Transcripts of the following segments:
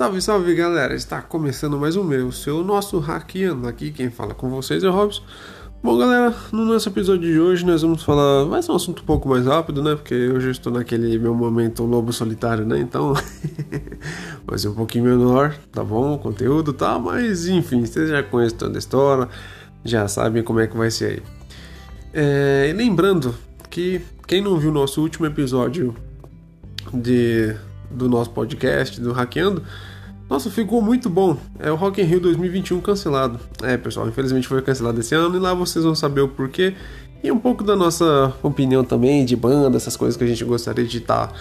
Salve, salve galera! Está começando mais um meu, seu nosso hackeando. Aqui quem fala com vocês é o Robson. Bom, galera, no nosso episódio de hoje nós vamos falar. Vai ser um assunto um pouco mais rápido, né? Porque hoje eu estou naquele meu momento lobo solitário, né? Então vai ser um pouquinho menor, tá bom? O conteúdo tá, mas enfim, vocês já conhecem toda a história, já sabem como é que vai ser aí. É, lembrando que quem não viu o nosso último episódio de, do nosso podcast, do Hackeando, nossa, ficou muito bom. É o Rock in Rio 2021 cancelado. É, pessoal, infelizmente foi cancelado esse ano e lá vocês vão saber o porquê e um pouco da nossa opinião também de banda, essas coisas que a gente gostaria de estar tá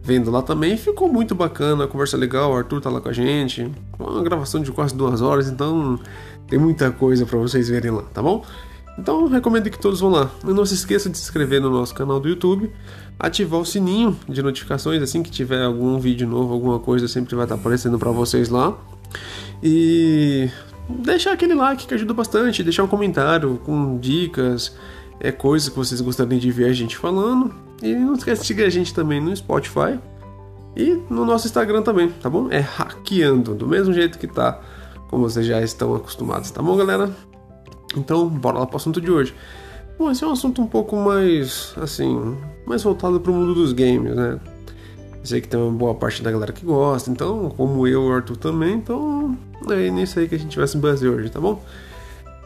vendo lá também. Ficou muito bacana, conversa legal, o Arthur tá lá com a gente. Uma gravação de quase duas horas, então tem muita coisa para vocês verem lá, tá bom? Então recomendo que todos vão lá. E não se esqueça de se inscrever no nosso canal do YouTube, ativar o sininho de notificações, assim que tiver algum vídeo novo, alguma coisa, sempre vai estar aparecendo para vocês lá. E deixar aquele like que ajuda bastante, deixar um comentário com dicas, é coisas que vocês gostariam de ver a gente falando. E não esqueça de seguir a gente também no Spotify e no nosso Instagram também, tá bom? É hackeando, do mesmo jeito que tá, como vocês já estão acostumados, tá bom, galera? Então, bora lá para o assunto de hoje. Bom, esse é um assunto um pouco mais, assim, mais voltado para o mundo dos games, né? Sei que tem uma boa parte da galera que gosta, então, como eu e o Arthur também, então é nisso aí que a gente vai se basear hoje, tá bom?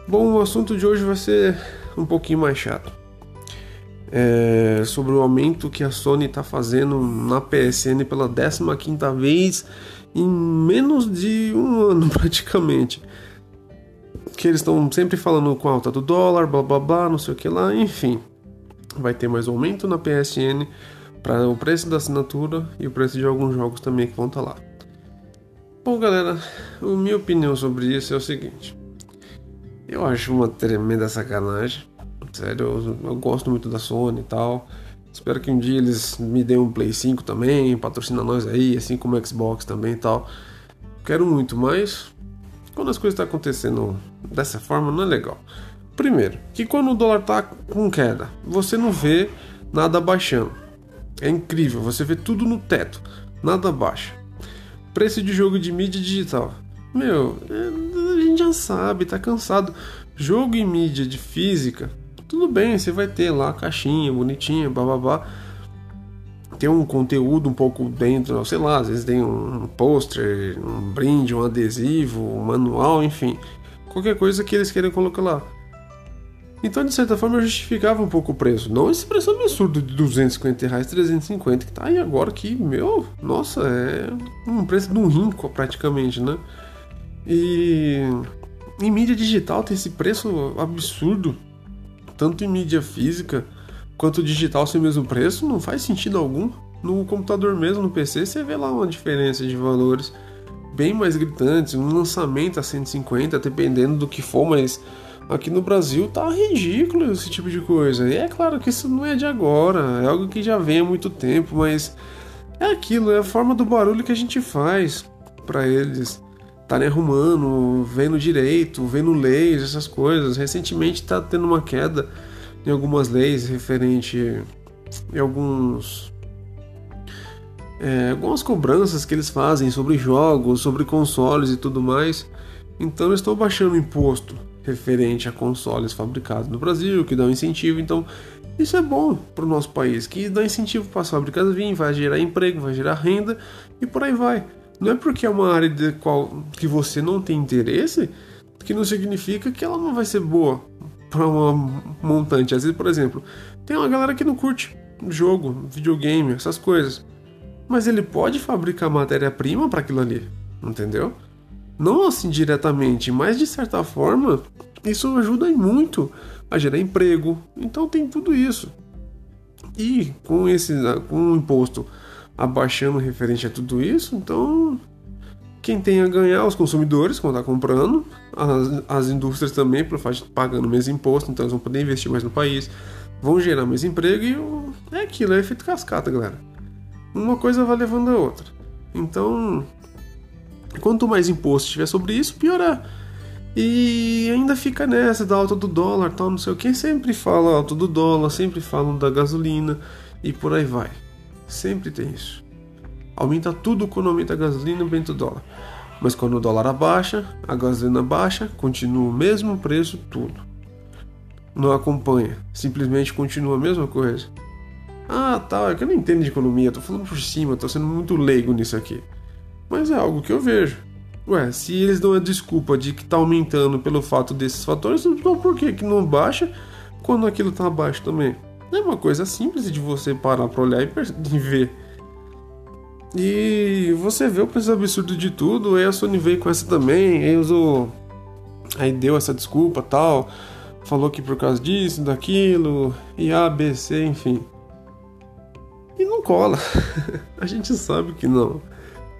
Bom, o assunto de hoje vai ser um pouquinho mais chato. É sobre o aumento que a Sony está fazendo na PSN pela 15 vez em menos de um ano praticamente que eles estão sempre falando com a alta do dólar, blá blá blá, não sei o que lá, enfim. Vai ter mais aumento na PSN para o preço da assinatura e o preço de alguns jogos também que vão estar tá lá. Bom, galera, a minha opinião sobre isso é o seguinte: eu acho uma tremenda sacanagem. Sério, eu, eu gosto muito da Sony e tal. Espero que um dia eles me deem um Play 5 também, patrocina nós aí, assim como o Xbox também e tal. Quero muito, mas quando as coisas estão tá acontecendo dessa forma, não é legal. Primeiro, que quando o dólar está com queda, você não vê nada baixando. É incrível, você vê tudo no teto, nada baixa. Preço de jogo de mídia digital. Meu, é, a gente já sabe, tá cansado. Jogo em mídia de física, tudo bem, você vai ter lá a caixinha bonitinha, bababá ter um conteúdo um pouco dentro, sei lá, às vezes tem um pôster, um brinde, um adesivo, um manual, enfim, qualquer coisa que eles queiram colocar lá. Então, de certa forma, eu justificava um pouco o preço. Não esse preço absurdo de 250 reais, 350, que tá aí agora que, meu, nossa, é um preço de um rinco praticamente, né? E em mídia digital tem esse preço absurdo, tanto em mídia física quanto digital sem o mesmo preço, não faz sentido algum. No computador mesmo, no PC, você vê lá uma diferença de valores bem mais gritantes. Um lançamento a 150, dependendo do que for, mas aqui no Brasil tá ridículo esse tipo de coisa. E é claro que isso não é de agora, é algo que já vem há muito tempo, mas é aquilo, é a forma do barulho que a gente faz para eles estarem arrumando, vendo direito, vendo leis, essas coisas. Recentemente tá tendo uma queda em algumas leis referente em alguns é, algumas cobranças que eles fazem sobre jogos, sobre consoles e tudo mais. Então eles estão baixando o imposto referente a consoles fabricados no Brasil, que dá um incentivo. Então isso é bom para o nosso país, que dá incentivo para as fábricas virem, vai gerar emprego, vai gerar renda e por aí vai. Não é porque é uma área de qual que você não tem interesse que não significa que ela não vai ser boa para uma montante. Às vezes, por exemplo, tem uma galera que não curte jogo, videogame, essas coisas. Mas ele pode fabricar matéria-prima para aquilo ali, entendeu? Não assim diretamente, mas de certa forma, isso ajuda muito a gerar emprego. Então tem tudo isso. E com esse com o imposto abaixando referente a tudo isso, então quem tem a ganhar os consumidores quando está comprando, as, as indústrias também, pagando menos imposto, então eles vão poder investir mais no país, vão gerar mais emprego e é aquilo, é efeito cascata, galera. Uma coisa vai levando a outra. Então, quanto mais imposto tiver sobre isso, pior E ainda fica nessa da alta do dólar, tal, não sei o que. Sempre fala alta do dólar, sempre falam da gasolina e por aí vai. Sempre tem isso Aumenta tudo quando aumenta a gasolina, aumenta o dólar. Mas quando o dólar abaixa, a gasolina baixa, continua o mesmo preço, tudo. Não acompanha, simplesmente continua a mesma coisa. Ah, tá, é que eu não entendo de economia, tô falando por cima, tô sendo muito leigo nisso aqui. Mas é algo que eu vejo. Ué, se eles dão a desculpa de que tá aumentando pelo fato desses fatores, então por que que não baixa quando aquilo tá abaixo também? É uma coisa simples de você parar pra olhar e ver. E você vê o preço absurdo de tudo, aí a Sony veio com essa também, aí usou. Aí deu essa desculpa tal, falou que por causa disso, daquilo, e A, B, C, enfim. E não cola. a gente sabe que não.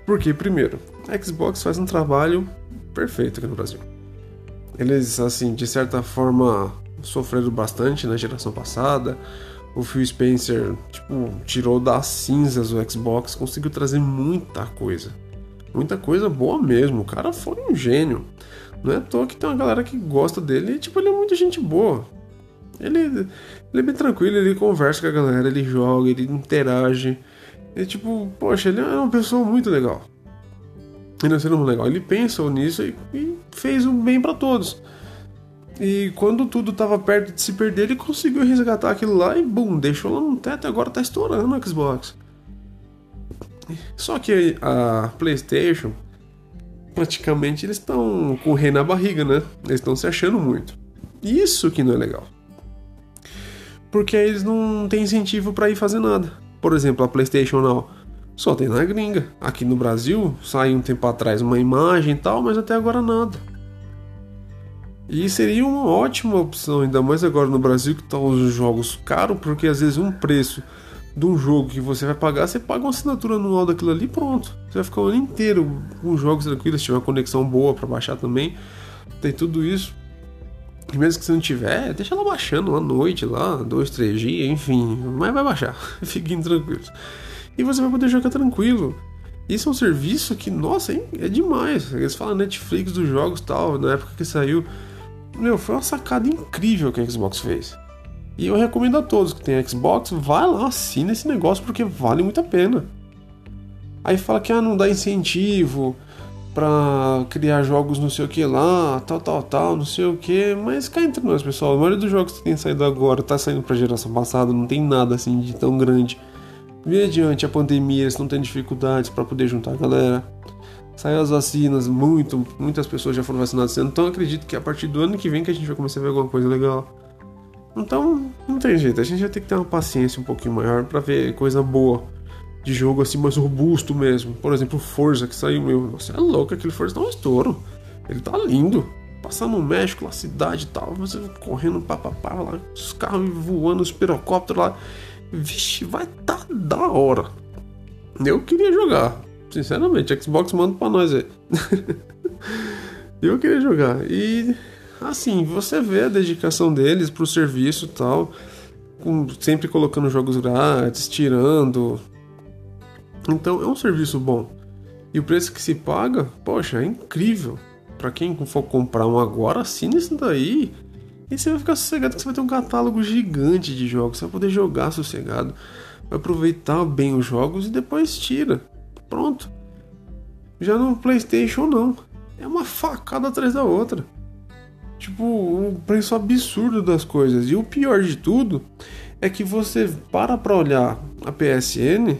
Porque, primeiro, a Xbox faz um trabalho perfeito aqui no Brasil. Eles, assim, de certa forma, sofreram bastante na geração passada o Phil Spencer, tipo, tirou das cinzas o Xbox, conseguiu trazer muita coisa. Muita coisa boa mesmo. O cara foi um gênio. Não é à toa que tem uma galera que gosta dele e, tipo, ele é muita gente boa. Ele, ele é bem tranquilo, ele conversa com a galera, ele joga, ele interage. E, tipo, poxa, ele é uma pessoa muito legal. Ele é um ser humano legal. Ele pensou nisso e, e fez o bem para todos. E quando tudo tava perto de se perder, ele conseguiu resgatar aquilo lá e bum, deixou lá no teto e agora tá estourando o Xbox. Só que a PlayStation, praticamente eles estão com o rei na barriga, né? Eles estão se achando muito. Isso que não é legal. Porque aí eles não têm incentivo para ir fazer nada. Por exemplo, a PlayStation Now só tem na gringa. Aqui no Brasil saiu um tempo atrás uma imagem e tal, mas até agora nada. E seria uma ótima opção, ainda mais agora no Brasil que estão os jogos caros, porque às vezes um preço de um jogo que você vai pagar, você paga uma assinatura anual daquilo ali pronto. Você vai ficar o ano inteiro com jogos tranquilos, se tiver uma conexão boa para baixar também. Tem tudo isso. E mesmo que você não tiver, deixa ela baixando uma noite lá, dois, três dias, enfim. Mas vai baixar, fiquem tranquilos. E você vai poder jogar tranquilo. Isso é um serviço que, nossa, é demais. Eles falam Netflix dos jogos tal, na época que saiu meu, foi uma sacada incrível que a Xbox fez. E eu recomendo a todos que têm Xbox, vai lá, assina esse negócio porque vale muito a pena. Aí fala que ah, não dá incentivo para criar jogos não sei o que lá, tal, tal, tal, não sei o que, mas cá entre nós, pessoal, a maioria dos jogos que tem saído agora tá saindo pra geração passada, não tem nada assim de tão grande. Mediante a pandemia, eles não têm dificuldades para poder juntar a galera. Saiu as vacinas, muito, muitas pessoas já foram vacinadas então acredito que a partir do ano que vem que a gente vai começar a ver alguma coisa legal. Então, não tem jeito, a gente vai ter que ter uma paciência um pouquinho maior para ver coisa boa de jogo assim mais robusto mesmo. Por exemplo, Forza que saiu meu, nossa, é louco, aquele Forza tá um estouro. Ele tá lindo. Passar no México, lá cidade e tal, você correndo papapá lá, os carros voando, os pirocópteros lá. Vixe, vai tá da hora. Eu queria jogar. Sinceramente, Xbox manda pra nós aí. eu queria jogar. E assim, você vê a dedicação deles pro serviço e tal. Com, sempre colocando jogos grátis, tirando. Então é um serviço bom. E o preço que se paga, poxa, é incrível. Para quem for comprar um agora, assina isso daí. E você vai ficar sossegado que você vai ter um catálogo gigante de jogos. Você vai poder jogar sossegado. Vai aproveitar bem os jogos e depois tira. Pronto. Já no PlayStation não. É uma facada atrás da outra. Tipo, um preço absurdo das coisas. E o pior de tudo é que você para pra olhar a PSN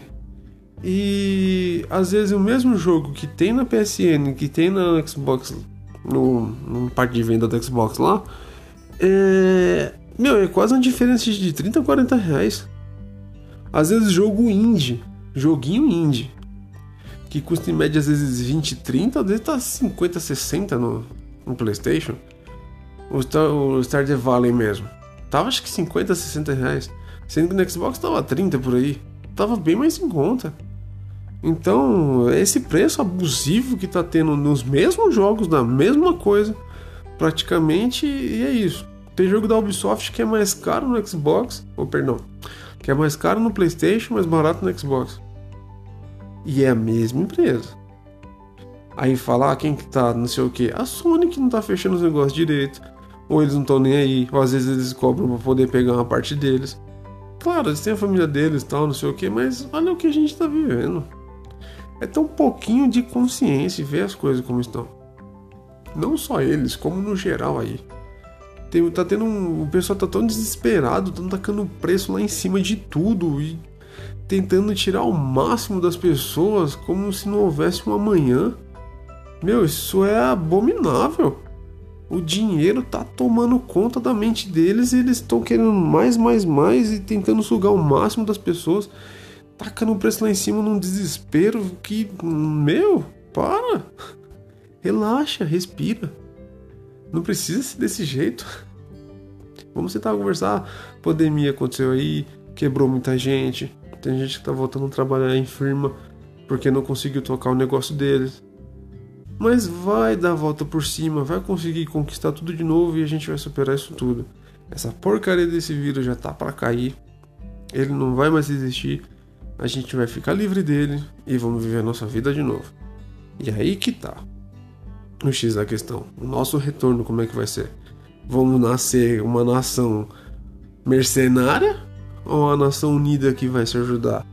e às vezes o mesmo jogo que tem na PSN, que tem na Xbox, no, no parte de venda da Xbox lá, é. Meu, é quase uma diferença de 30 a 40 reais. Às vezes jogo indie, joguinho indie, que custa em média às vezes 20, 30, às vezes tá 50, 60 no, no PlayStation. O, Star, o Stardew Valley mesmo. Tava acho que 50, 60 reais. Sendo que no Xbox tava 30 por aí. Tava bem mais em conta. Então, esse preço abusivo que tá tendo nos mesmos jogos, da mesma coisa, praticamente, e é isso. Tem jogo da Ubisoft que é mais caro no Xbox, ou perdão, que é mais caro no PlayStation, mais barato no Xbox. E é a mesma empresa. Aí falar ah, quem que tá, não sei o que. A Sony que não tá fechando os negócios direito. Ou eles não estão nem aí. Ou às vezes eles cobram pra poder pegar uma parte deles. Claro, eles têm a família deles tal, não sei o que, mas olha o que a gente tá vivendo. é um pouquinho de consciência e ver as coisas como estão. Não só eles, como no geral aí. Tem, tá tendo um, o pessoal tá tão desesperado, tão tacando preço lá em cima de tudo e tentando tirar o máximo das pessoas como se não houvesse um amanhã. Meu, isso é abominável. O dinheiro tá tomando conta da mente deles e eles estão querendo mais, mais, mais e tentando sugar o máximo das pessoas, tacando o preço lá em cima num desespero que, meu, para. Relaxa, respira. Não precisa ser desse jeito. Vamos sentar a conversar. Pandemia aconteceu aí, quebrou muita gente. Tem gente que tá voltando a trabalhar em firma porque não conseguiu tocar o negócio deles. Mas vai dar a volta por cima, vai conseguir conquistar tudo de novo e a gente vai superar isso tudo. Essa porcaria desse vírus já tá para cair. Ele não vai mais existir. A gente vai ficar livre dele e vamos viver a nossa vida de novo. E aí que tá o X da questão. O nosso retorno, como é que vai ser? Vamos nascer uma nação mercenária ou uma nação unida que vai se ajudar?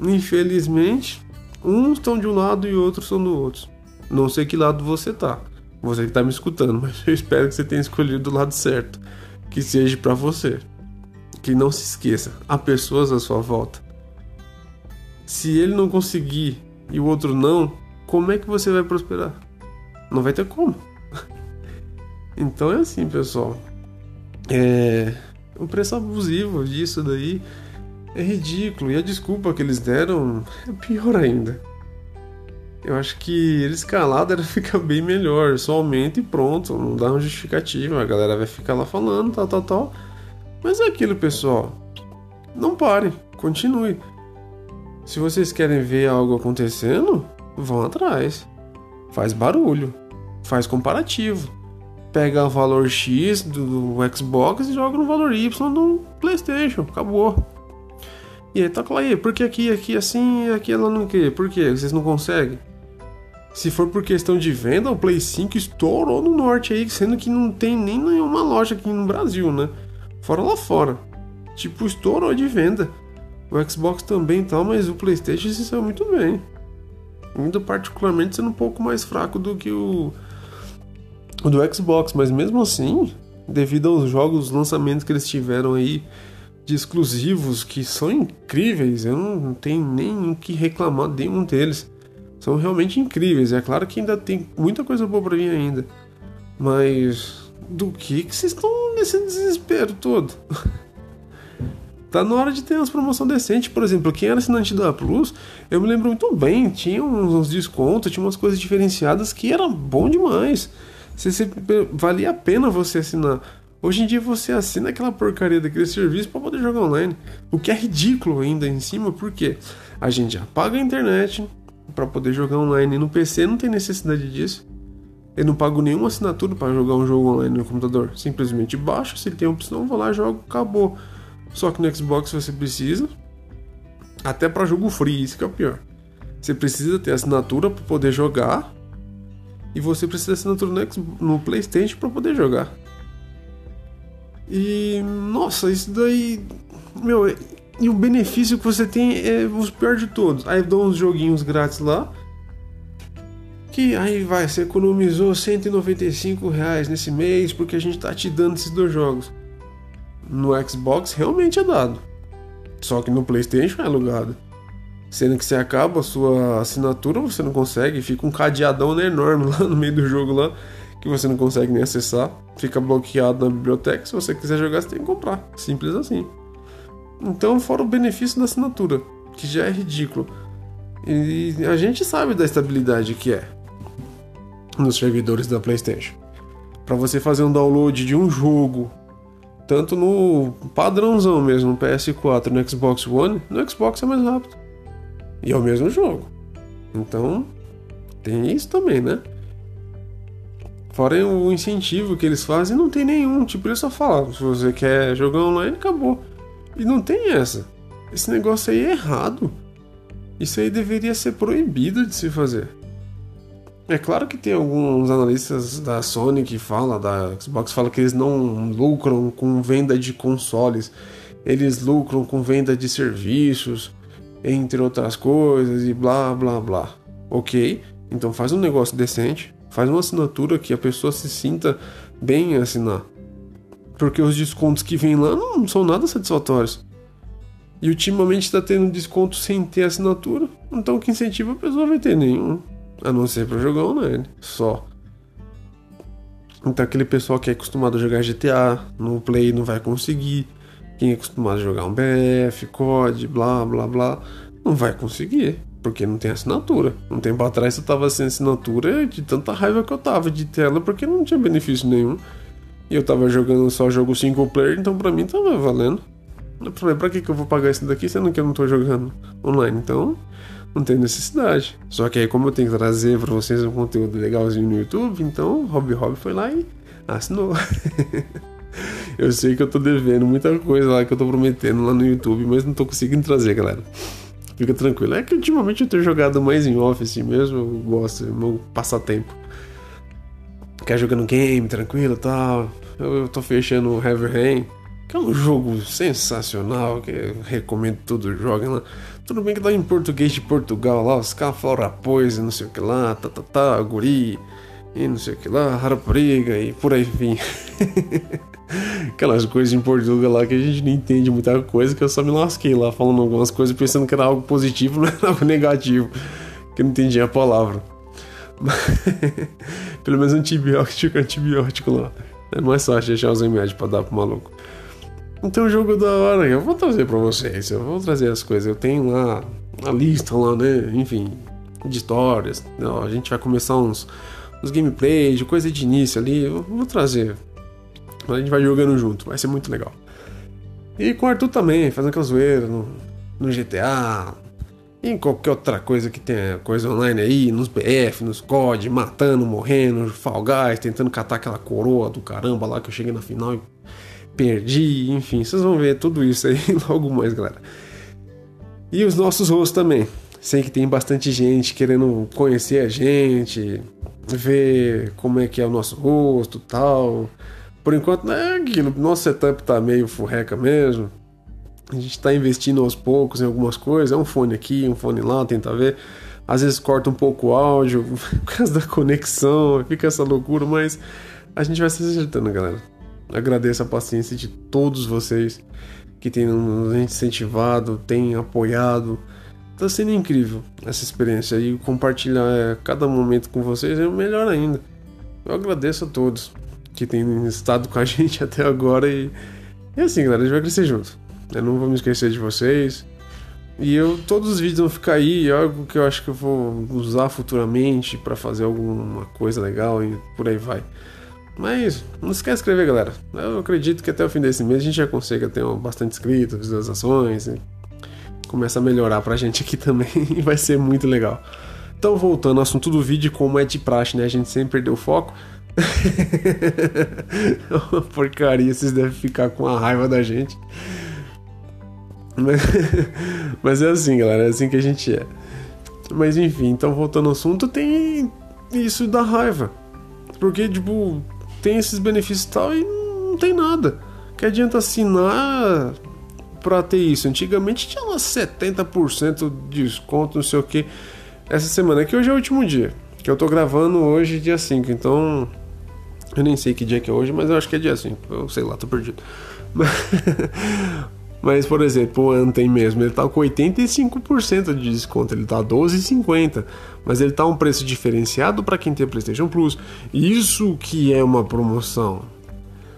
Infelizmente, uns estão de um lado e outros estão do outro. Não sei que lado você tá. Você que tá me escutando, mas eu espero que você tenha escolhido o lado certo. Que seja para você. Que não se esqueça, há pessoas à sua volta. Se ele não conseguir e o outro não, como é que você vai prosperar? Não vai ter como. então é assim, pessoal. É. O preço abusivo disso daí é ridículo. E a desculpa que eles deram é pior ainda. Eu acho que eles calados era ficar bem melhor. Só aumenta e pronto. Não dá uma justificativa. A galera vai ficar lá falando, tal, tal, tal. Mas é aquilo, pessoal. Não pare. Continue. Se vocês querem ver algo acontecendo, vão atrás faz barulho, faz comparativo. Pega o valor X do, do Xbox e joga no valor Y do PlayStation, acabou. E aí toca lá aí, por que aqui, aqui assim, aqui ela não quer? Por que? Vocês não conseguem? Se for por questão de venda, o Play 5 estourou no norte aí, sendo que não tem nem nenhuma loja aqui no Brasil, né? Fora lá fora. Tipo, estourou de venda. O Xbox também tal, mas o PlayStation se saiu muito bem ainda particularmente sendo um pouco mais fraco do que o do Xbox, mas mesmo assim, devido aos jogos, lançamentos que eles tiveram aí de exclusivos que são incríveis, eu não tenho nem o que reclamar de um deles. São realmente incríveis. É claro que ainda tem muita coisa boa para vir ainda. Mas do que que vocês estão nesse desespero todo? tá na hora de ter umas promoção decente. Por exemplo, quem era assinante da Plus, eu me lembro muito bem, tinha uns descontos, tinha umas coisas diferenciadas que era bom demais. Você, valia a pena você assinar. Hoje em dia você assina aquela porcaria daquele serviço para poder jogar online. O que é ridículo ainda em cima, porque a gente já paga a internet para poder jogar online no PC, não tem necessidade disso. Eu não pago nenhuma assinatura para jogar um jogo online no computador. Simplesmente baixo, se tem opção, vou lá, jogo, acabou. Só que no Xbox você precisa, até para jogo free, isso que é o pior. Você precisa ter assinatura para poder jogar e você precisa de assinatura no, no PlayStation para poder jogar. E nossa, isso daí, meu, e o benefício que você tem é os pior de todos. Aí dão uns joguinhos grátis lá. Que aí vai, você economizou 195 reais nesse mês porque a gente tá te dando esses dois jogos no Xbox realmente é dado. Só que no PlayStation é alugado. Sendo que você acaba a sua assinatura, você não consegue, fica um cadeadão enorme lá no meio do jogo lá, que você não consegue nem acessar. Fica bloqueado na biblioteca. Se você quiser jogar, você tem que comprar. Simples assim. Então, fora o benefício da assinatura, que já é ridículo. E a gente sabe da estabilidade que é nos servidores da PlayStation. Para você fazer um download de um jogo tanto no padrãozão mesmo, no PS4 no Xbox One, no Xbox é mais rápido. E é o mesmo jogo. Então, tem isso também, né? Fora o incentivo que eles fazem, não tem nenhum. Tipo, eles só falam: se você quer jogar online, acabou. E não tem essa. Esse negócio aí é errado. Isso aí deveria ser proibido de se fazer. É claro que tem alguns analistas da Sony que falam, da Xbox fala que eles não lucram com venda de consoles, eles lucram com venda de serviços entre outras coisas e blá blá blá. Ok, então faz um negócio decente, faz uma assinatura que a pessoa se sinta bem em assinar. Porque os descontos que vêm lá não são nada satisfatórios. E ultimamente está tendo desconto sem ter assinatura. Então que incentivo a pessoa vai ter nenhum. A não ser para jogar online. Só. Então aquele pessoal que é acostumado a jogar GTA no Play não vai conseguir. Quem é acostumado a jogar um BF, COD, blá blá blá, não vai conseguir. Porque não tem assinatura. Um tempo atrás eu tava sem assinatura de tanta raiva que eu tava de tela porque não tinha benefício nenhum. E eu tava jogando só jogo single player, então pra mim tava valendo. Eu falei, pra que, que eu vou pagar isso daqui sendo que eu não tô jogando online? Então, não tem necessidade. Só que aí, como eu tenho que trazer pra vocês um conteúdo legalzinho no YouTube, então Hobby Hobby foi lá e assinou. eu sei que eu tô devendo muita coisa lá que eu tô prometendo lá no YouTube, mas não tô conseguindo trazer, galera. Fica tranquilo. É que ultimamente eu tenho jogado mais em Office mesmo, eu gosto, é meu passatempo. Quer jogando game, tranquilo e tal. Eu, tô fechando o Heavy Rain que é um jogo sensacional, que recomendo tudo, joguem lá. Tudo bem que tá em português de Portugal lá, os caras falam pois, não sei o que lá, tá, tá, tá, guri, e não sei o que lá, rapariga, e por aí, enfim. Aquelas coisas em Portugal lá que a gente não entende muita coisa, que eu só me lasquei lá falando algumas coisas pensando que era algo positivo, não era algo negativo, que eu não entendia a palavra. Pelo menos antibiótico, antibiótico lá. É mais fácil deixar os remédios pra dar pro maluco. Então, jogo da hora, eu vou trazer para vocês, eu vou trazer as coisas. Eu tenho lá a lista lá, né? Enfim, de histórias. A gente vai começar uns, uns gameplays, coisa de início ali. Eu vou trazer. A gente vai jogando junto, vai ser muito legal. E com o Arthur também, fazendo aquela zoeira no, no GTA, em qualquer outra coisa que tenha coisa online aí, nos BF, nos COD, matando, morrendo, Fall Guys, tentando catar aquela coroa do caramba lá que eu cheguei na final e perdi, enfim, vocês vão ver tudo isso aí logo mais, galera. E os nossos rostos também. Sei que tem bastante gente querendo conhecer a gente, ver como é que é o nosso rosto tal. Por enquanto, é aquilo, nosso setup tá meio furreca mesmo. A gente tá investindo aos poucos em algumas coisas. É um fone aqui, um fone lá, tenta ver. Às vezes corta um pouco o áudio por causa da conexão, fica essa loucura, mas a gente vai se acertando, galera. Agradeço a paciência de todos vocês que têm nos incentivado, têm apoiado. Está sendo incrível essa experiência e compartilhar é, cada momento com vocês é melhor ainda. Eu agradeço a todos que têm estado com a gente até agora e, e assim, galera, a gente vai crescer junto. Eu não vou me esquecer de vocês. E eu todos os vídeos vão ficar aí, é algo que eu acho que eu vou usar futuramente para fazer alguma coisa legal e por aí vai. Mas não esquece de inscrever, galera. Eu acredito que até o fim desse mês a gente já consiga ter bastante inscritos, visualizações. E começa a melhorar pra gente aqui também e vai ser muito legal. Então, voltando ao assunto do vídeo, como é de praxe, né? A gente sempre perdeu o foco. É uma porcaria, vocês devem ficar com a raiva da gente. Mas, é assim, galera, é assim que a gente é. Mas enfim, então voltando ao assunto, tem isso da raiva. Porque, tipo, tem esses benefícios e tal e não tem nada. Que adianta assinar pra ter isso? Antigamente tinha lá 70% de desconto, não sei o que. Essa semana aqui hoje é o último dia. Que eu tô gravando hoje, dia 5. Então. Eu nem sei que dia que é hoje, mas eu acho que é dia 5. Eu sei lá, tô perdido. Mas, por exemplo, o Anthem mesmo, ele tá com 85% de desconto, ele tá 12,50, mas ele tá um preço diferenciado para quem tem PlayStation Plus. Isso que é uma promoção.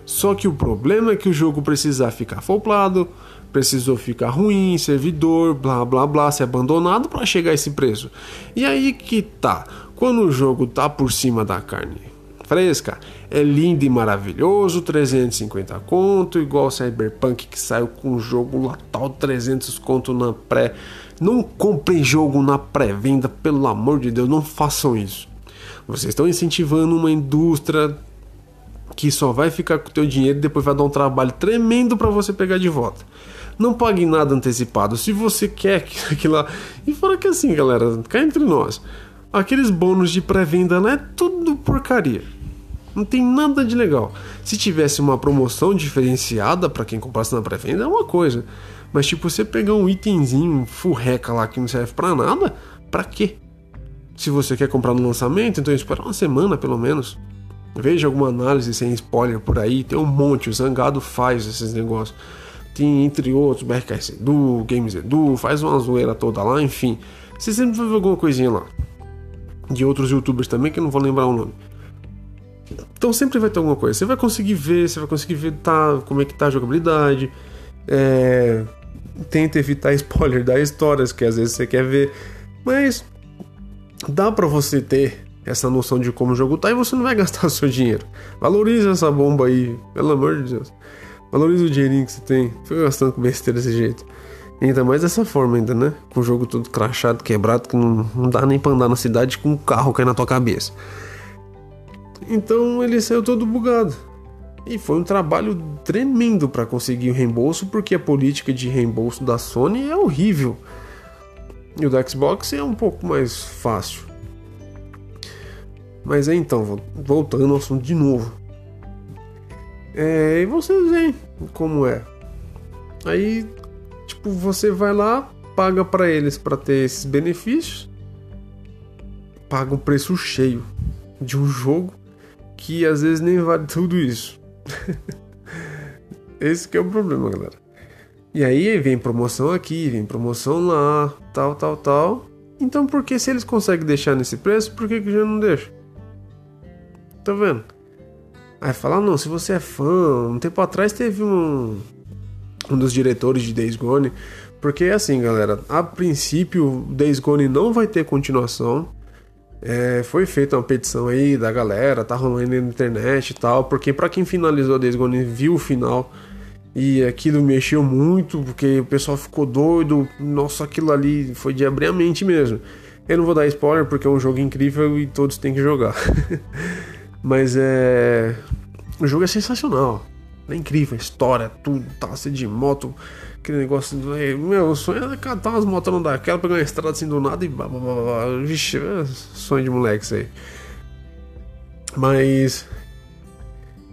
Só que o problema é que o jogo precisa ficar foplado, precisou ficar ruim, servidor, blá blá blá, ser abandonado para chegar a esse preço. E aí que tá, quando o jogo tá por cima da carne fresca. É lindo e maravilhoso, 350 conto, igual Cyberpunk que saiu com jogo lá tal 300 conto na pré. Não comprem jogo na pré-venda, pelo amor de Deus, não façam isso. Vocês estão incentivando uma indústria que só vai ficar com o teu dinheiro e depois vai dar um trabalho tremendo para você pegar de volta. Não pague nada antecipado. Se você quer aquilo lá. E fora que assim, galera, cá entre nós. Aqueles bônus de pré-venda não é tudo porcaria. Não tem nada de legal. Se tivesse uma promoção diferenciada para quem comprasse na pré-venda é uma coisa. Mas tipo, você pegar um itemzinho furreca lá que não serve para nada, para quê? Se você quer comprar no lançamento, então espera uma semana pelo menos. Veja alguma análise sem spoiler por aí, tem um monte, o Zangado faz esses negócios. Tem entre outros, BRKS Edu, Games Edu, faz uma zoeira toda lá, enfim. Você sempre vai ver alguma coisinha lá. De outros youtubers também, que eu não vou lembrar o nome. Então sempre vai ter alguma coisa. Você vai conseguir ver, você vai conseguir ver tá, como é que tá a jogabilidade. É... Tenta evitar spoiler das histórias que às vezes você quer ver. Mas dá para você ter essa noção de como o jogo tá e você não vai gastar o seu dinheiro. Valoriza essa bomba aí, pelo amor de Deus. Valoriza o dinheirinho que você tem. Fica gastando com besteira desse jeito. Ainda mais dessa forma ainda, né? Com o jogo todo crachado, quebrado, que não, não dá nem pra andar na cidade com um carro cair na tua cabeça. Então ele saiu todo bugado. E foi um trabalho tremendo para conseguir o reembolso, porque a política de reembolso da Sony é horrível. E o da Xbox é um pouco mais fácil. Mas é então, voltando ao assunto de novo. É, e vocês veem como é. Aí, tipo, você vai lá, paga para eles para ter esses benefícios, paga um preço cheio de um jogo que às vezes nem vale tudo isso. Esse que é o problema, galera. E aí vem promoção aqui, vem promoção lá, tal, tal, tal. Então por que se eles conseguem deixar nesse preço, por que, que já não deixa? Tá vendo? Aí fala, não, se você é fã, um tempo atrás teve um, um dos diretores de Days Gone, porque assim, galera, a princípio Days Gone não vai ter continuação, é, foi feita uma petição aí da galera, tá rolando na internet e tal, porque para quem finalizou Days Gone viu o final e aquilo mexeu muito, porque o pessoal ficou doido, nossa, aquilo ali foi de abrir a mente mesmo. Eu não vou dar spoiler porque é um jogo incrível e todos têm que jogar. Mas é. O jogo é sensacional. É incrível, a história, tudo, tá, você de moto, aquele negócio. Meu, o sonho é catar umas motos daquela, pegar uma estrada assim do nada e. Blá, blá, blá, Vixe, é sonho de moleque isso aí. Mas.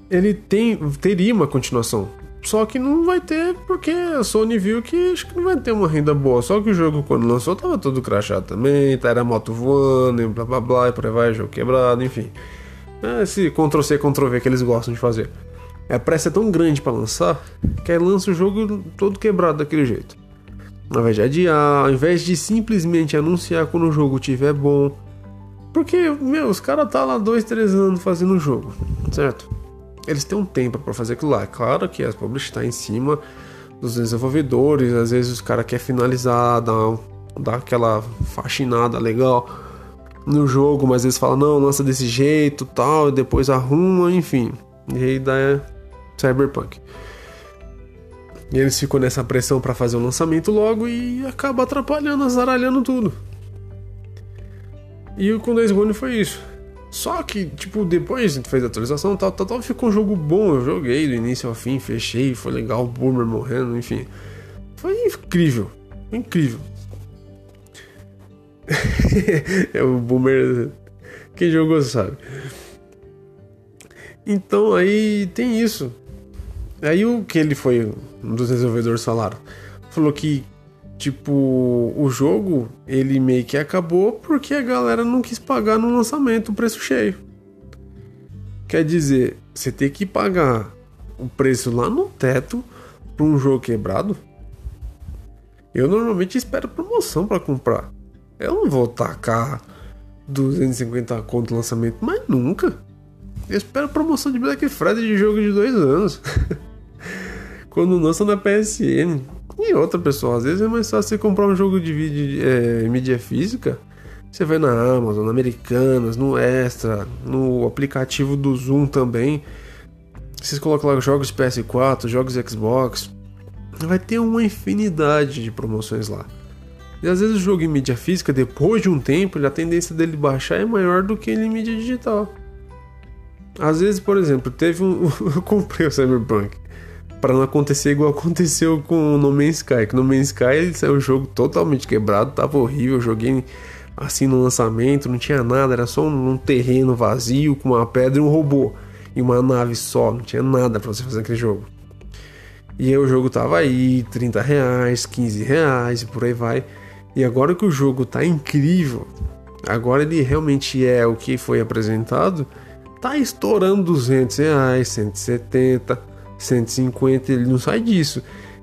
Ele tem, teria uma continuação. Só que não vai ter porque a Sony viu que acho que não vai ter uma renda boa. Só que o jogo quando lançou tava todo crachado também, tá, era moto voando, e blá blá blá, e por aí vai, jogo quebrado, enfim. É esse Ctrl-C, Ctrl-V que eles gostam de fazer. A pressa é tão grande para lançar que aí lança o jogo todo quebrado daquele jeito. Ao invés de adiar, ao invés de simplesmente anunciar quando o jogo estiver bom. Porque, meu, os caras tá lá dois, três anos fazendo o jogo, certo? Eles têm um tempo para fazer aquilo lá. É claro que as estão tá em cima dos desenvolvedores, às vezes os caras querem finalizar, dar, dar aquela faxinada legal no jogo, mas eles falam, não, lança desse jeito, tal, e depois arruma, enfim. E aí dá Cyberpunk. E eles ficam nessa pressão para fazer o lançamento logo e acaba atrapalhando, azaralhando tudo. E com Days Gone foi isso. Só que, tipo, depois fez a atualização, tal, tal, tal, ficou um jogo bom. Eu joguei do início ao fim, fechei, foi legal, o Boomer morrendo, enfim. Foi incrível, incrível. é o Boomer. Quem jogou sabe. Então aí tem isso. Aí o que ele foi, um dos desenvolvedores falaram, falou que tipo o jogo ele meio que acabou porque a galera não quis pagar no lançamento o preço cheio. Quer dizer, você tem que pagar o preço lá no teto para um jogo quebrado. Eu normalmente espero promoção para comprar. Eu não vou tacar 250 conto lançamento, mas nunca. Eu espero promoção de Black Friday de jogo de dois anos. Quando lança na PSN. E outra pessoa, às vezes é mais fácil você comprar um jogo de vídeo é, mídia física. Você vai na Amazon, na Americanas, no Extra, no aplicativo do Zoom também. Vocês colocam lá jogos de PS4, jogos de Xbox. Vai ter uma infinidade de promoções lá. E às vezes o jogo em mídia física, depois de um tempo, a tendência dele baixar é maior do que ele em mídia digital. Às vezes, por exemplo, teve um. eu comprei o Cyberpunk. Para não acontecer igual aconteceu com o No Man's Sky. Que no Man's Sky ele saiu o jogo totalmente quebrado, tava horrível. Joguei assim no lançamento, não tinha nada, era só um, um terreno vazio com uma pedra e um robô. E uma nave só, não tinha nada para você fazer aquele jogo. E aí o jogo tava aí, 30 reais, 15 reais e por aí vai. E agora que o jogo tá incrível, agora ele realmente é o que foi apresentado, tá estourando 200 reais, 170, 150, ele não sai disso.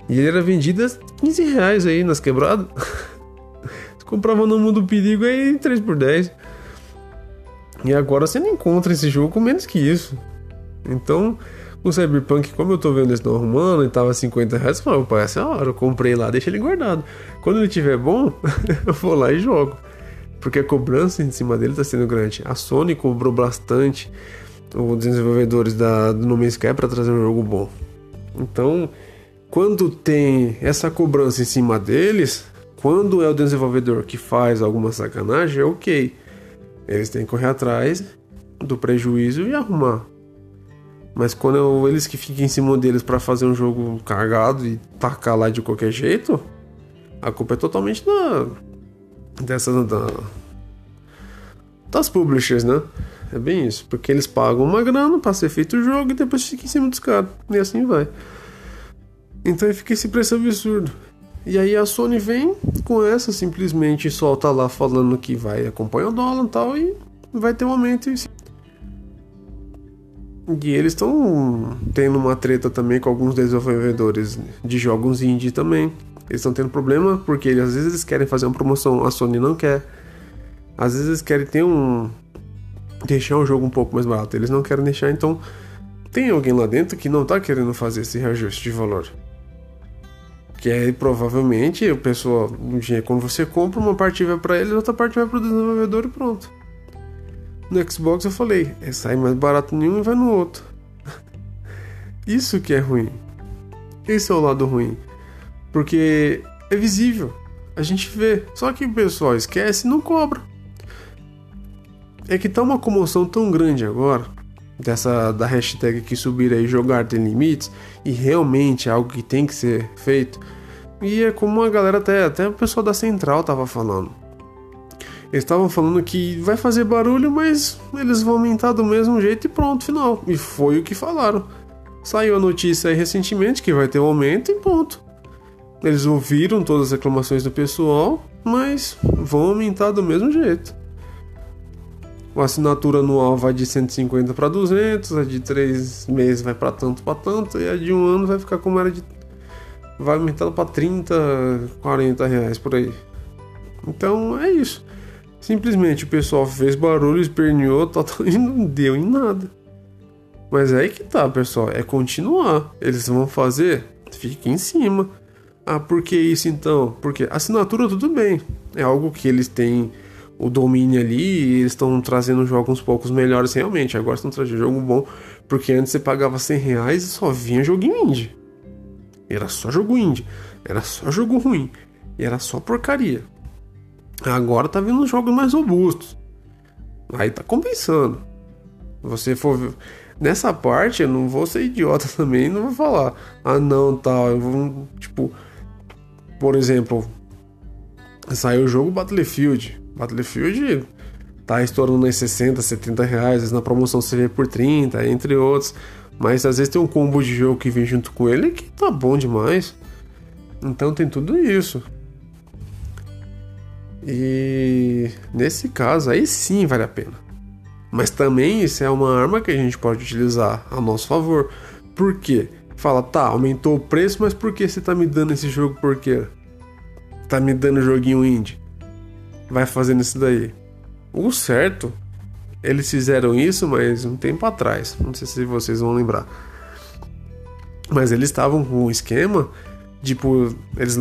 E ele era vendido a 15 reais aí nas quebradas. Comprava no Mundo do Perigo aí 3 por 10. E agora você não encontra esse jogo com menos que isso. Então, o Cyberpunk, como eu tô vendo eles não arrumando e tava 50 reais, eu falei, opa, essa é a hora, eu comprei lá, deixa ele guardado. Quando ele tiver bom, eu vou lá e jogo. Porque a cobrança em cima dele tá sendo grande. A Sony cobrou bastante os desenvolvedores da, do No Man's Sky para trazer um jogo bom. Então, quando tem essa cobrança em cima deles, quando é o desenvolvedor que faz alguma sacanagem, é ok. Eles têm que correr atrás do prejuízo e arrumar. Mas quando eles que ficam em cima deles para fazer um jogo cargado e tacar lá de qualquer jeito, a culpa é totalmente da dessas da, das publishers, né? É bem isso, porque eles pagam uma grana para ser feito o jogo e depois fica em cima dos caras. E assim vai. Então fica esse preço absurdo. E aí a Sony vem com essa, simplesmente solta lá falando que vai acompanhar o dólar e tal, e vai ter um aumento. E eles estão tendo uma treta também com alguns desenvolvedores de jogos indie também. Eles estão tendo problema porque eles, às vezes eles querem fazer uma promoção, a Sony não quer. Às vezes eles querem ter um. Deixar o jogo um pouco mais barato. Eles não querem deixar, então tem alguém lá dentro que não está querendo fazer esse reajuste de valor. Que é provavelmente o pessoal, quando você compra, uma parte vai para ele, outra parte vai para o desenvolvedor e pronto. No Xbox eu falei, é sai mais barato nenhum e vai no outro. Isso que é ruim. Esse é o lado ruim. Porque é visível. A gente vê. Só que o pessoal esquece e não cobra. É que tá uma comoção tão grande agora dessa da hashtag que subir aí jogar tem limites e realmente é algo que tem que ser feito. E é como a galera até até o pessoal da central tava falando. Eles estavam falando que vai fazer barulho, mas eles vão aumentar do mesmo jeito e pronto, final. E foi o que falaram. Saiu a notícia aí recentemente que vai ter um aumento e ponto. Eles ouviram todas as reclamações do pessoal, mas vão aumentar do mesmo jeito. A assinatura anual vai de 150 para 200, a de 3 meses vai para tanto para tanto, e a de um ano vai ficar como era de. vai aumentando para 30, 40 reais por aí. Então é isso. Simplesmente o pessoal fez barulho, esperneou total, e não deu em nada. Mas é aí que tá, pessoal. É continuar. Eles vão fazer, fique em cima. Ah, por que isso então? Porque assinatura tudo bem. É algo que eles têm o domínio ali e eles estão trazendo jogos uns poucos melhores realmente. Agora estão trazendo jogo bom, porque antes você pagava 100 reais e só vinha joguinho indie. Era só jogo indie, era só jogo ruim, era só porcaria. Agora tá vindo jogos mais robustos. Aí tá compensando. Você for nessa parte, eu não vou ser idiota também, não vou falar, ah não, tal, eu vou tipo, por exemplo, saiu o jogo Battlefield. Battlefield tá estourando em 60, 70 reais, na promoção você vê por 30, entre outros. Mas às vezes tem um combo de jogo que vem junto com ele que tá bom demais. Então tem tudo isso. E nesse caso aí sim vale a pena. Mas também isso é uma arma que a gente pode utilizar a nosso favor. Por quê? Fala, tá, aumentou o preço, mas por que você tá me dando esse jogo por quê? Tá me dando joguinho indie? Vai fazendo isso daí. O certo, eles fizeram isso, mas um tempo atrás. Não sei se vocês vão lembrar. Mas eles estavam com um esquema, tipo, eles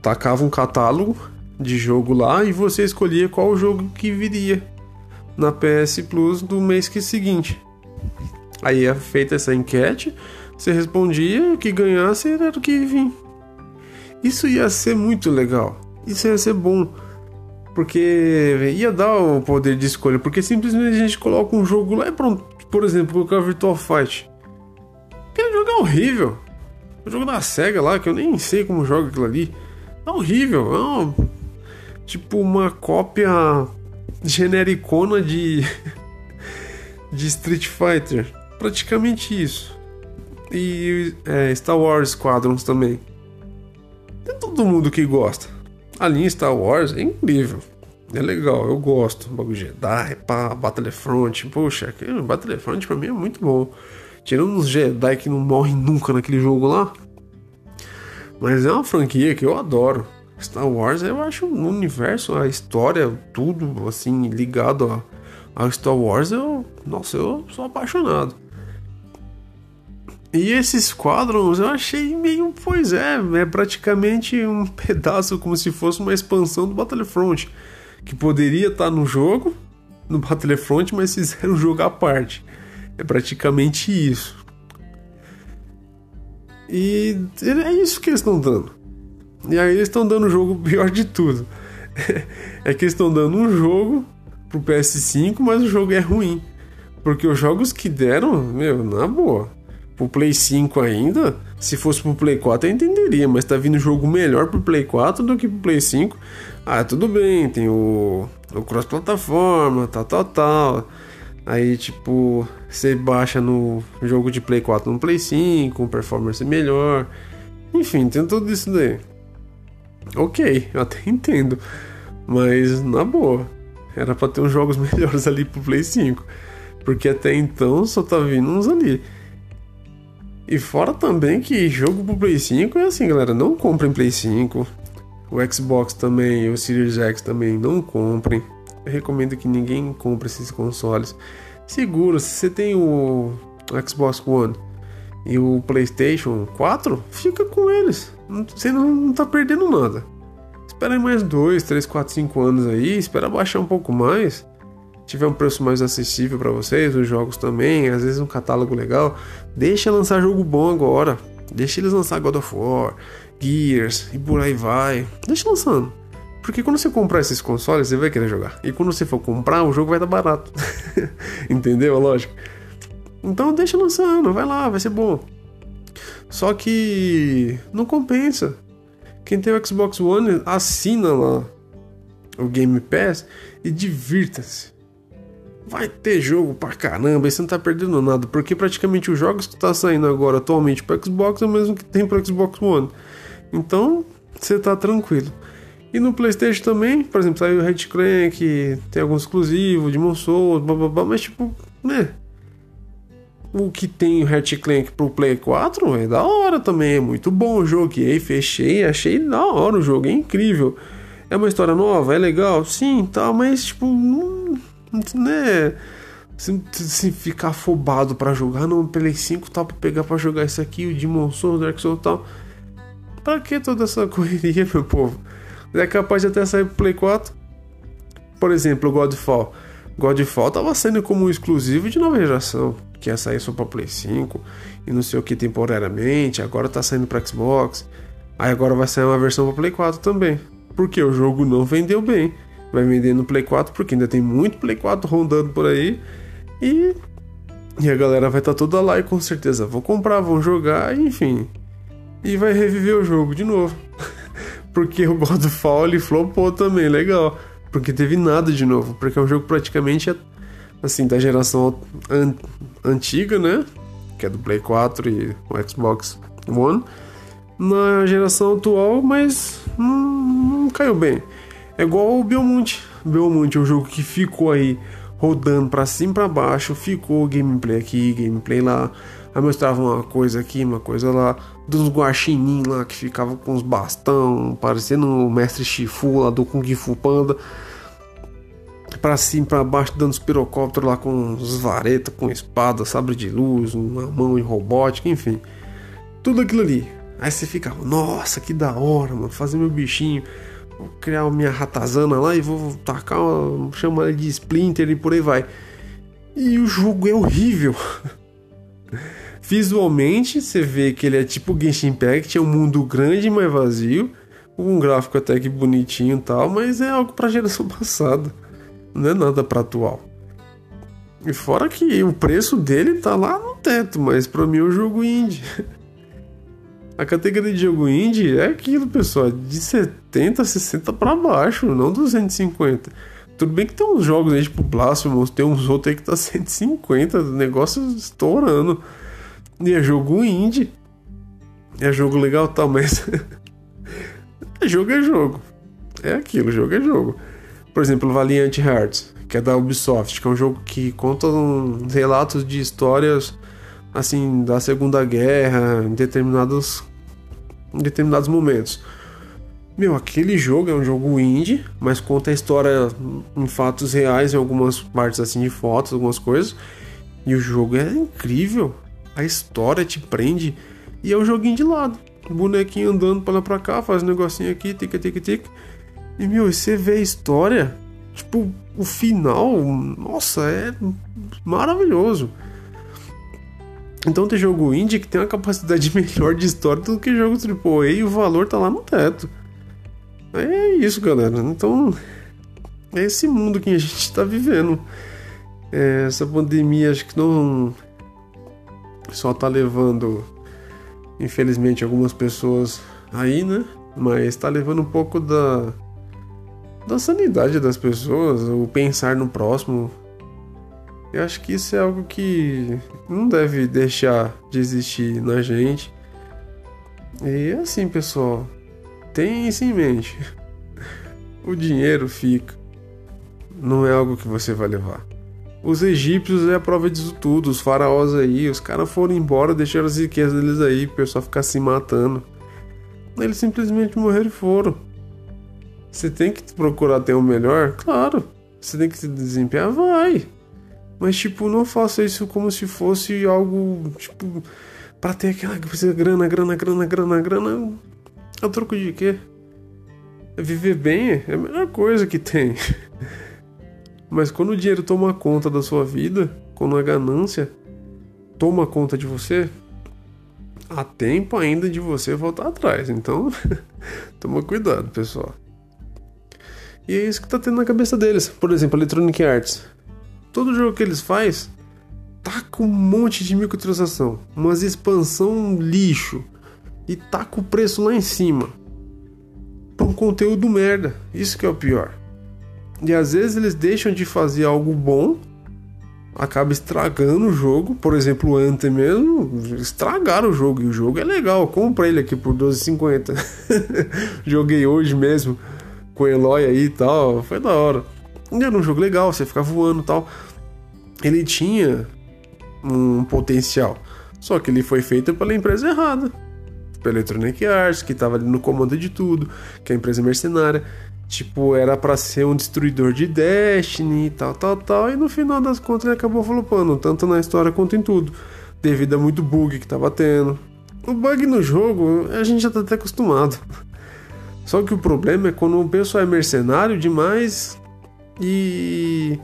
tacavam um catálogo de jogo lá e você escolhia qual jogo que viria na PS Plus do mês que seguinte. Aí é feita essa enquete, você respondia, o que ganhasse era o que vinha. Isso ia ser muito legal. Isso ia ser bom. Porque ia dar o poder de escolha, porque simplesmente a gente coloca um jogo lá e pronto. Por exemplo, colocar Virtual Fight. Aquele jogo é horrível. O jogo da SEGA lá, que eu nem sei como joga aquilo ali. É horrível. É tipo uma cópia genericona de, de Street Fighter. Praticamente isso. E é, Star Wars Squadrons também. Tem todo mundo que gosta. A linha Star Wars é incrível. É legal, eu gosto. Bagulho Jedi, pá, Battlefront. Poxa, aquele Battlefront pra mim é muito bom. Tirando uns Jedi que não morrem nunca naquele jogo lá. Mas é uma franquia que eu adoro. Star Wars eu acho um universo, a história, tudo assim ligado a, a Star Wars, eu, nossa, eu sou apaixonado. E esses quadros eu achei meio, pois é, é praticamente um pedaço como se fosse uma expansão do Battlefront, que poderia estar no jogo, no Battlefront, mas fizeram um jogo à parte. É praticamente isso. E é isso que eles estão dando. E aí eles estão dando o jogo pior de tudo. é que eles estão dando um jogo pro PS5, mas o jogo é ruim. Porque os jogos que deram, meu, na boa. Pro Play 5 ainda, se fosse pro Play 4 eu entenderia, mas tá vindo jogo melhor pro Play 4 do que pro Play 5. Ah, tudo bem, tem o, o cross-plataforma, tal, tal, tal. Aí, tipo, você baixa no jogo de Play 4 no Play 5, com performance melhor. Enfim, tem tudo isso daí. Ok, eu até entendo. Mas, na boa, era pra ter uns jogos melhores ali pro Play 5. Porque até então só tá vindo uns ali. E fora também que jogo pro Play 5 é assim, galera, não comprem Play 5. O Xbox também, o Series X também não comprem. Eu recomendo que ninguém compre esses consoles. Seguro, se você tem o Xbox One e o PlayStation 4, fica com eles. Você não, não tá perdendo nada. Espera mais 2, 3, 4, 5 anos aí, espera baixar um pouco mais tiver um preço mais acessível para vocês, os jogos também, às vezes um catálogo legal, deixa lançar jogo bom agora. Deixa eles lançar God of War, Gears e por aí vai. Deixa lançando. Porque quando você comprar esses consoles, você vai querer jogar. E quando você for comprar, o jogo vai dar barato. Entendeu? Lógico. Então deixa lançando, vai lá, vai ser bom. Só que não compensa. Quem tem o Xbox One, assina lá o Game Pass e divirta-se. Vai ter jogo pra caramba, e você não tá perdendo nada, porque praticamente os jogos que tá saindo agora atualmente pro Xbox é o mesmo que tem pro Xbox One. Então, você tá tranquilo. E no PlayStation também, por exemplo, saiu o Red Clank, tem alguns exclusivos, Demon Souls, blá, mas tipo, né? O que tem o Red Clank pro Play 4 é da hora também, é muito bom o jogo. Aí fechei, achei da hora o jogo, é incrível. É uma história nova, é legal, sim, tal, mas tipo, não, né? Se, se ficar afobado para jogar no Play 5 tal, pra pegar para jogar isso aqui, o Demon Souls, Dark Souls tal. Pra que toda essa correria, meu povo? É capaz de até sair pro Play 4. Por exemplo, o Godfall. Godfall tava saindo como um exclusivo de nova geração, que ia sair só pra Play 5 e não sei o que temporariamente, agora tá saindo pra Xbox. Aí agora vai sair uma versão pra Play 4 também. Porque o jogo não vendeu bem vai vender no Play 4, porque ainda tem muito Play 4 rondando por aí. E, e a galera vai estar tá toda lá e com certeza vão comprar, vão jogar, enfim. E vai reviver o jogo de novo. porque o Godfall ele flopou também, legal. Porque teve nada de novo, porque é um jogo praticamente assim da geração an antiga, né? Que é do Play 4 e o Xbox One. Na geração atual, mas não, não caiu bem. É igual o Belmonte. Belmonte é um jogo que ficou aí rodando para cima e pra baixo, ficou gameplay aqui, gameplay lá. Aí mostrava uma coisa aqui, uma coisa lá, dos guaxinim lá que ficava com os bastão, parecendo o mestre Shifu lá do Kung Fu Panda. Pra cima, pra baixo, dando os pirocópteros lá com os varetas, com espada, sabre de luz, uma mão em robótica, enfim. Tudo aquilo ali. Aí você ficava, nossa, que da hora, mano, fazer meu bichinho. Vou criar minha ratazana lá e vou tacar, uma, chamar de Splinter e por aí vai. E o jogo é horrível. Visualmente, você vê que ele é tipo Genshin Impact, é um mundo grande, mas vazio, um gráfico até que bonitinho e tal, mas é algo pra geração passada. Não é nada pra atual. E fora que o preço dele tá lá no teto, mas pra mim é um jogo indie. A categoria de jogo indie é aquilo, pessoal, de 70, 60 para baixo, não 250. Tudo bem que tem uns jogos aí, tipo Blasphemous, tem uns outros aí que tá 150, negócio estourando. E é jogo indie. É jogo legal tal, mas. é jogo é jogo. É aquilo, jogo é jogo. Por exemplo, Valiant Hearts, que é da Ubisoft, que é um jogo que conta um, relatos de histórias assim da Segunda Guerra em determinados em determinados momentos. Meu, aquele jogo é um jogo indie, mas conta a história em fatos reais, em algumas partes assim de fotos, algumas coisas. E o jogo é incrível. A história te prende. E é um joguinho de lado. O bonequinho andando pra lá pra cá, faz um negocinho aqui, tic, tic, tic. E meu, você vê a história, tipo, o final, nossa, é maravilhoso. Então tem jogo indie que tem uma capacidade melhor de história do que jogo AAA e o valor tá lá no teto. É isso, galera. Então, é esse mundo que a gente está vivendo. É, essa pandemia acho que não só tá levando, infelizmente, algumas pessoas aí, né? Mas tá levando um pouco da, da sanidade das pessoas, o pensar no próximo. Eu acho que isso é algo que não deve deixar de existir na gente. E assim, pessoal, tem isso em mente. O dinheiro fica. Não é algo que você vai levar. Os egípcios é a prova disso tudo. Os faraós aí, os caras foram embora, deixaram as riquezas deles aí, o pessoal ficar se matando. Eles simplesmente morreram e foram. Você tem que procurar ter o melhor? Claro. Você tem que se desempenhar? Vai. Mas, tipo, não faça isso como se fosse algo, tipo, para ter aquela grana, grana, grana, grana, grana. A troco de quê? Viver bem é a melhor coisa que tem. Mas quando o dinheiro toma conta da sua vida, quando a ganância toma conta de você, há tempo ainda de você voltar atrás. Então, toma cuidado, pessoal. E é isso que tá tendo na cabeça deles. Por exemplo, Electronic Arts. Todo jogo que eles fazem tá com um monte de microtransação, umas expansão lixo e tá com o preço lá em cima. Pra um conteúdo merda. Isso que é o pior. E às vezes eles deixam de fazer algo bom, acaba estragando o jogo. Por exemplo, o Anthem mesmo, estragaram o jogo. E o jogo é legal, compra ele aqui por 12,50. Joguei hoje mesmo com o Eloy aí e tal, foi da hora. Era um jogo legal, você ficar voando e tal. Ele tinha um potencial, só que ele foi feito pela empresa errada pela Electronic Arts, que estava ali no comando de tudo, que é a empresa mercenária. Tipo, era para ser um destruidor de Destiny e tal, tal, tal. E no final das contas ele acabou flopando, tanto na história quanto em tudo. Devido a muito bug que tava tendo. O bug no jogo, a gente já tá até acostumado. Só que o problema é quando o pessoal é mercenário demais e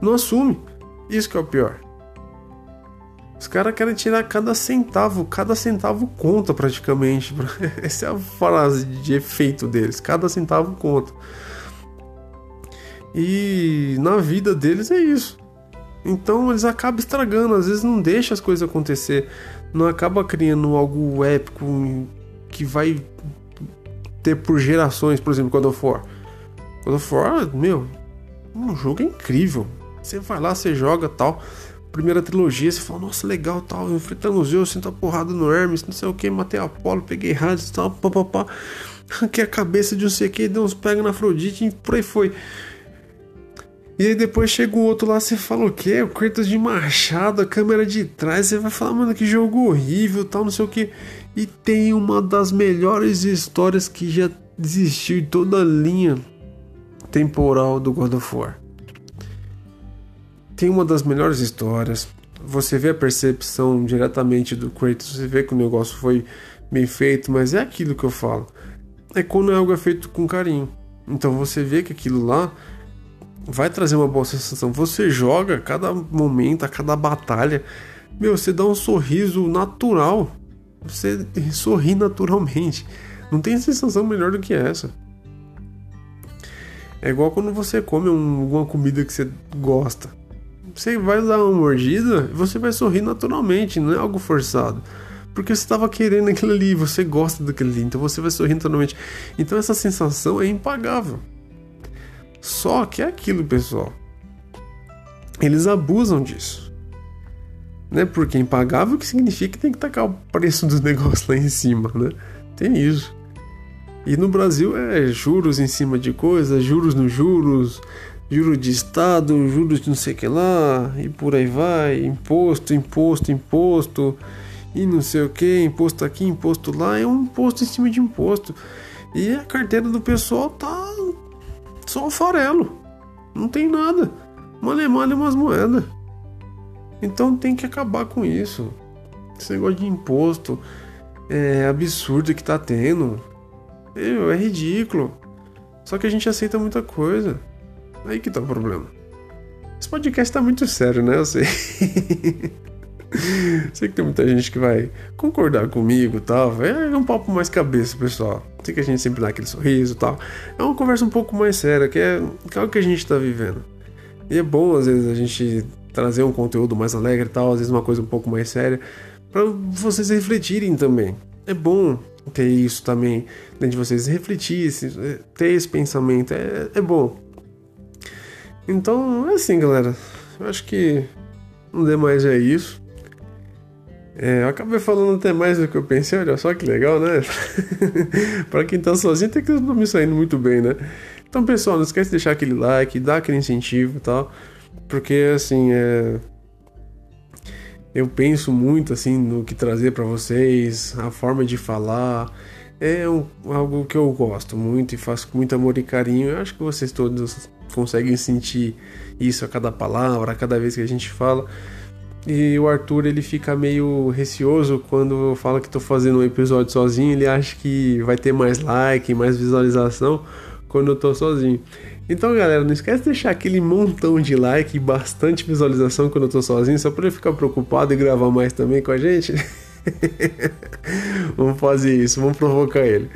não assume. Isso que é o pior. Os caras querem tirar cada centavo, cada centavo conta praticamente. Essa é a frase de efeito deles, cada centavo conta. E na vida deles é isso. Então eles acabam estragando, às vezes não deixa as coisas acontecer, não acaba criando algo épico que vai ter por gerações, por exemplo, God of War. God of War, meu, um jogo incrível. Você vai lá, você joga tal primeira trilogia, você fala, nossa, legal, tal, enfrentando os Zeus, sinto a porrada no Hermes, não sei o que, matei Apolo, peguei Hades tal, papapá, arranquei a cabeça de não sei o que, dei uns pega na Afrodite e por aí foi. E aí depois chega o outro lá, você fala o quê? O Kratos de machado, a câmera de trás, você vai falar, mano, que jogo horrível, tal, não sei o que. E tem uma das melhores histórias que já existiu em toda a linha temporal do God of War tem uma das melhores histórias. Você vê a percepção diretamente do Kratos, você vê que o negócio foi bem feito, mas é aquilo que eu falo. É quando é algo é feito com carinho. Então você vê que aquilo lá vai trazer uma boa sensação. Você joga a cada momento, a cada batalha, meu, você dá um sorriso natural. Você sorri naturalmente. Não tem sensação melhor do que essa. É igual quando você come um, alguma comida que você gosta você vai dar uma mordida e você vai sorrir naturalmente, não é algo forçado. Porque você estava querendo aquilo ali, você gosta daquilo ali, então você vai sorrir naturalmente. Então essa sensação é impagável. Só que é aquilo, pessoal. Eles abusam disso. né? Porque impagável que significa que tem que tacar o preço dos negócios lá em cima, né? Tem isso. E no Brasil é juros em cima de coisas, juros nos juros, juros de Estado, juros de não sei que lá, e por aí vai, imposto, imposto, imposto, e não sei o que, imposto aqui, imposto lá, é um imposto em cima de imposto. E a carteira do pessoal tá só farelo, não tem nada, male male umas moedas. Então tem que acabar com isso. Esse negócio de imposto é absurdo que tá tendo. É, é ridículo. Só que a gente aceita muita coisa. Aí que tá o problema. Esse podcast tá muito sério, né? Eu sei. sei que tem muita gente que vai concordar comigo e tal. É um papo mais cabeça, pessoal. Sei que a gente sempre dá aquele sorriso e tal. É uma conversa um pouco mais séria, que é, que é o que a gente tá vivendo. E é bom, às vezes, a gente trazer um conteúdo mais alegre e tal, às vezes uma coisa um pouco mais séria, para vocês refletirem também. É bom ter isso também, né, de vocês refletir, ter esse pensamento, é, é bom. Então, é assim, galera. Eu acho que não demais é isso. É, eu acabei falando até mais do que eu pensei, olha só que legal, né? para quem tá sozinho, tem que não me saindo muito bem, né? Então, pessoal, não esquece de deixar aquele like, dar aquele incentivo e tal. Porque, assim, é... eu penso muito, assim, no que trazer para vocês, a forma de falar. É um, algo que eu gosto muito e faço com muito amor e carinho. Eu acho que vocês todos conseguem sentir isso a cada palavra, a cada vez que a gente fala. E o Arthur ele fica meio receoso quando eu falo que estou fazendo um episódio sozinho. Ele acha que vai ter mais like, mais visualização quando eu estou sozinho. Então, galera, não esquece de deixar aquele montão de like e bastante visualização quando eu tô sozinho, só pra ele ficar preocupado e gravar mais também com a gente. vamos fazer isso, vamos provocar ele.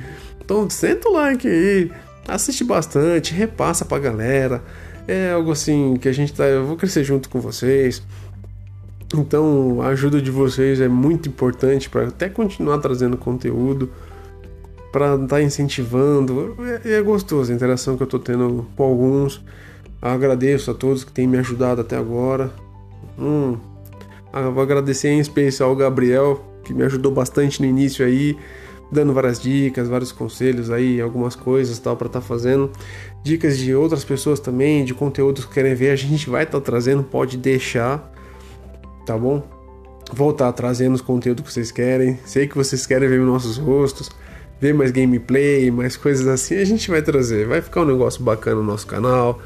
Então, senta o like aí, assiste bastante, repassa pra galera. É algo assim que a gente tá. Eu vou crescer junto com vocês. Então, a ajuda de vocês é muito importante para até continuar trazendo conteúdo para estar tá incentivando. É, é gostoso a interação que eu estou tendo com alguns. Agradeço a todos que têm me ajudado até agora. Hum, ah, vou agradecer em especial ao Gabriel, que me ajudou bastante no início aí, dando várias dicas, vários conselhos aí, algumas coisas tal para estar tá fazendo. Dicas de outras pessoas também, de conteúdos que querem ver, a gente vai estar tá trazendo, pode deixar, tá bom? Voltar trazendo os conteúdos que vocês querem. Sei que vocês querem ver nossos rostos ver mais gameplay, mais coisas assim, a gente vai trazer. Vai ficar um negócio bacana no nosso canal.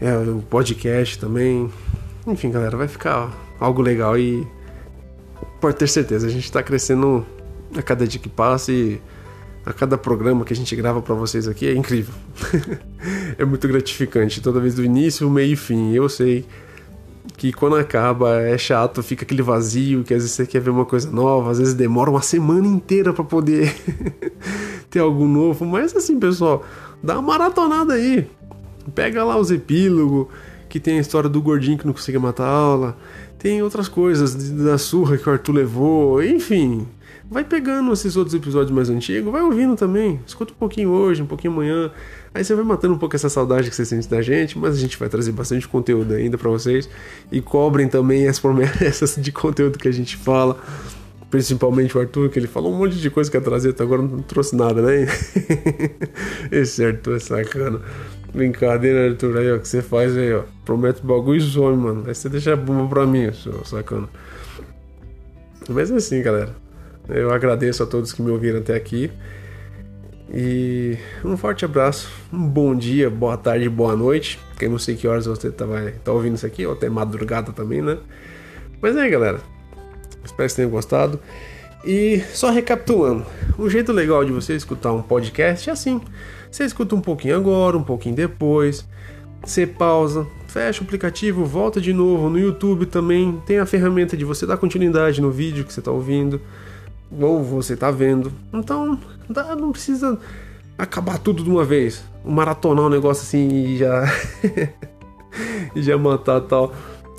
É, o podcast também. Enfim, galera, vai ficar algo legal e pode ter certeza, a gente está crescendo a cada dia que passa e a cada programa que a gente grava para vocês aqui é incrível. é muito gratificante, toda vez do início, meio e fim. Eu sei que quando acaba é chato, fica aquele vazio, que às vezes você quer ver uma coisa nova, às vezes demora uma semana inteira para poder ter algo novo, mas assim, pessoal, dá uma maratonada aí. Pega lá os epílogos, que tem a história do gordinho que não conseguia matar a aula, tem outras coisas da surra que o Arthur levou, enfim. Vai pegando esses outros episódios mais antigos, vai ouvindo também. Escuta um pouquinho hoje, um pouquinho amanhã. Aí você vai matando um pouco essa saudade que você sente da gente, mas a gente vai trazer bastante conteúdo ainda para vocês. E cobrem também as promessas de conteúdo que a gente fala. Principalmente o Arthur, que ele falou um monte de coisa que ia trazer, até agora não trouxe nada, né? Esse Arthur é sacana. Brincadeira, Arthur, aí, ó, que você faz aí, ó. Promete bagulho e some, mano. Aí você deixa a bomba pra mim, seu sacana. Mas é assim, galera. Eu agradeço a todos que me ouviram até aqui. E um forte abraço, um bom dia, boa tarde, boa noite. Quem não sei que horas você tá, vai, tá ouvindo isso aqui, ou até madrugada também, né? Mas é galera. Espero que tenham gostado. E só recapitulando, um jeito legal de você escutar um podcast é assim: você escuta um pouquinho agora, um pouquinho depois, você pausa, fecha o aplicativo, volta de novo. No YouTube também tem a ferramenta de você dar continuidade no vídeo que você está ouvindo ou você tá vendo. Então, não precisa acabar tudo de uma vez. Maratonar um negócio assim e já. e já matar tal.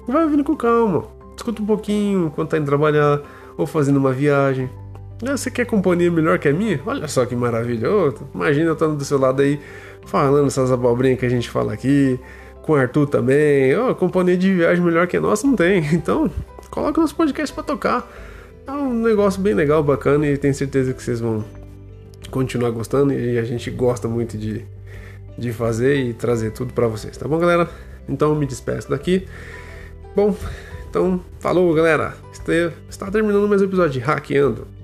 Vai vindo com calma. Escuta um pouquinho quando tá indo trabalhar ou fazendo uma viagem. Ah, você quer companhia melhor que a minha? Olha só que maravilha. Oh, imagina eu estando do seu lado aí falando essas abobrinhas que a gente fala aqui. Com o Arthur também. Oh, companhia de viagem melhor que a nossa não tem. Então, coloca nosso podcast para tocar. É um negócio bem legal, bacana e tenho certeza que vocês vão continuar gostando e a gente gosta muito de, de fazer e trazer tudo para vocês, tá bom, galera? Então me despeço daqui. Bom, então falou, galera. Está terminando mais um episódio de Hackeando.